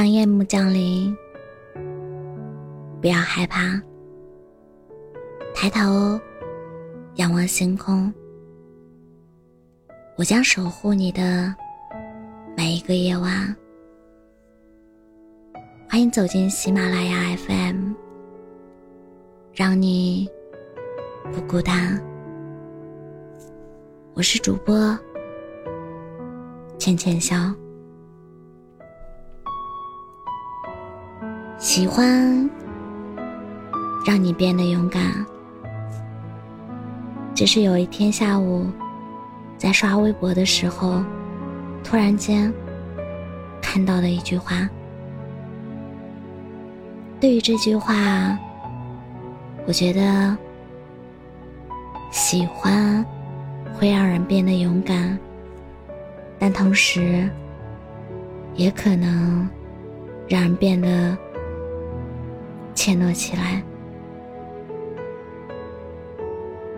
当夜幕降临，不要害怕，抬头仰望星空，我将守护你的每一个夜晚。欢迎走进喜马拉雅 FM，让你不孤单。我是主播浅浅笑。喜欢让你变得勇敢。只是有一天下午，在刷微博的时候，突然间看到的一句话。对于这句话，我觉得喜欢会让人变得勇敢，但同时也可能让人变得。怯懦起来。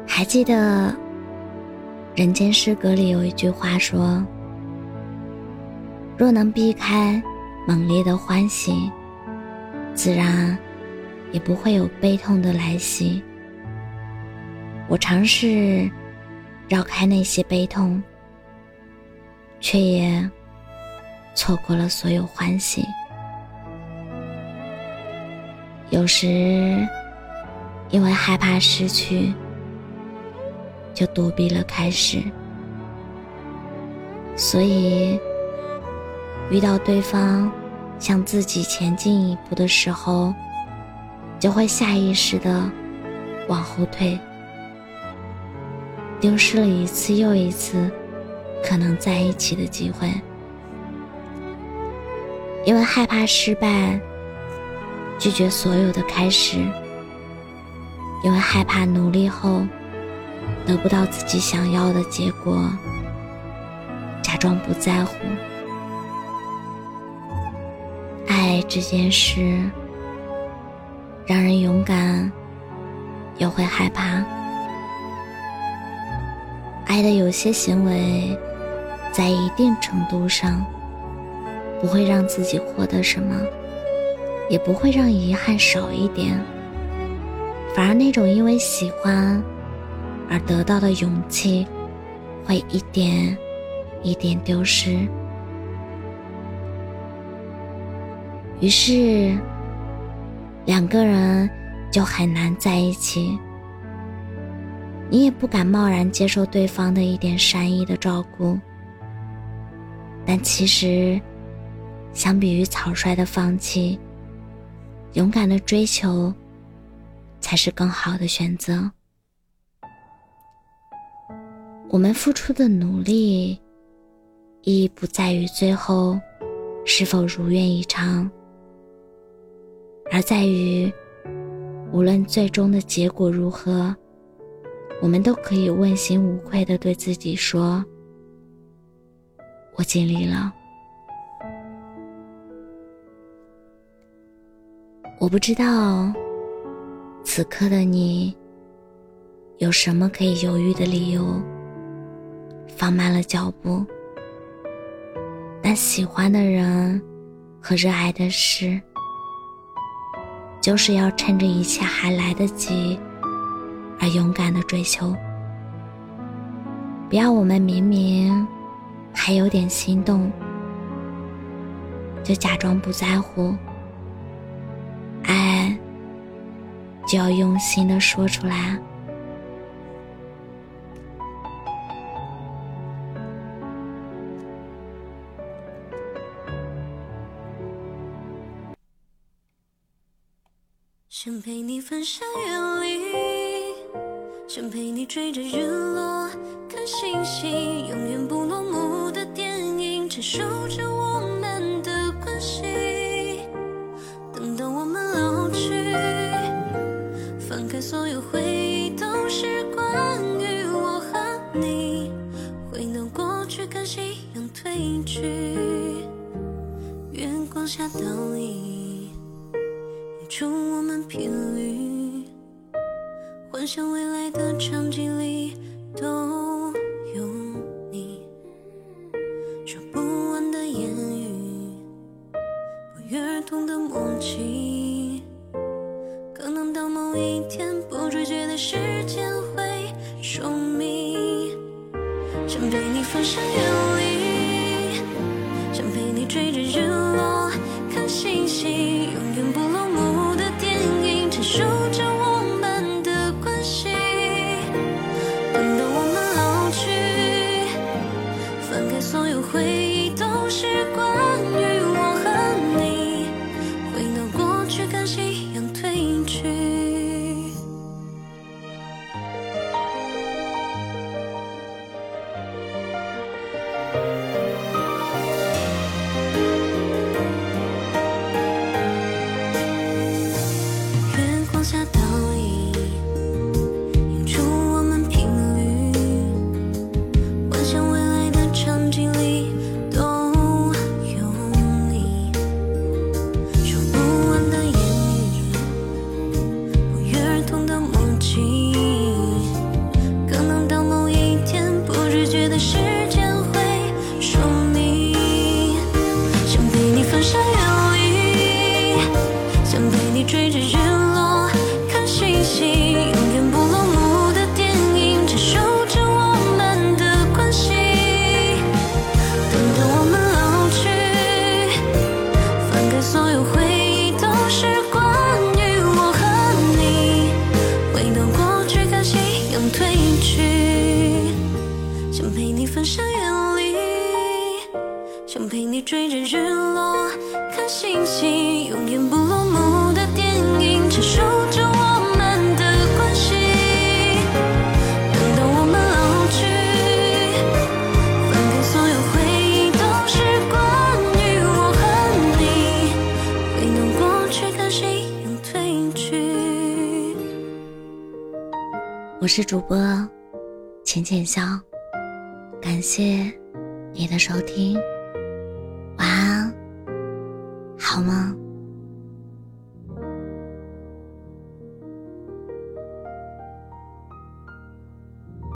还记得《人间失格》里有一句话说：“若能避开猛烈的欢喜，自然也不会有悲痛的来袭。”我尝试绕开那些悲痛，却也错过了所有欢喜。有时，因为害怕失去，就躲避了开始。所以，遇到对方向自己前进一步的时候，就会下意识的往后退，丢失了一次又一次可能在一起的机会。因为害怕失败。拒绝所有的开始，因为害怕努力后得不到自己想要的结果，假装不在乎。爱这件事让人勇敢，也会害怕。爱的有些行为，在一定程度上不会让自己获得什么。也不会让遗憾少一点，反而那种因为喜欢而得到的勇气，会一点一点丢失。于是，两个人就很难在一起。你也不敢贸然接受对方的一点善意的照顾，但其实，相比于草率的放弃。勇敢的追求，才是更好的选择。我们付出的努力，意义不在于最后是否如愿以偿，而在于无论最终的结果如何，我们都可以问心无愧的对自己说：“我尽力了。”我不知道，此刻的你有什么可以犹豫的理由，放慢了脚步。但喜欢的人和热爱的事，就是要趁着一切还来得及，而勇敢的追求。不要我们明明还有点心动，就假装不在乎。就要用心的说出来。想陪你翻山越岭，想陪你追着日落看星星，永远不落幕的电影，承受着我们的关系，是关于我和你。回到过去，看夕阳褪去，月光下倒影，映出我们频率。幻想未来的场景里都可能到某一天，不知觉的时间会说明，想陪你翻山越岭，想陪你追着日落看星星，永远不落幕的电影，阐述着我们的关系，等到我们老去，翻开所有回忆，都是关于我和你，回到过去看夕阳。飞去。追着日落看星星，永远不落幕的电影，承受着我们的关系。等到我们老去，翻开所有回忆，都是关于我和你。回到过去，看夕阳褪去，想陪你翻山越岭。想陪你追着日落看星星，永远不落幕，电影阐述着我们的关系。等到我们老去，翻开所有回忆，都是关于我和你。回到过去，看夕阳褪去。我是主播浅浅笑，感谢你的收听，晚安，好吗？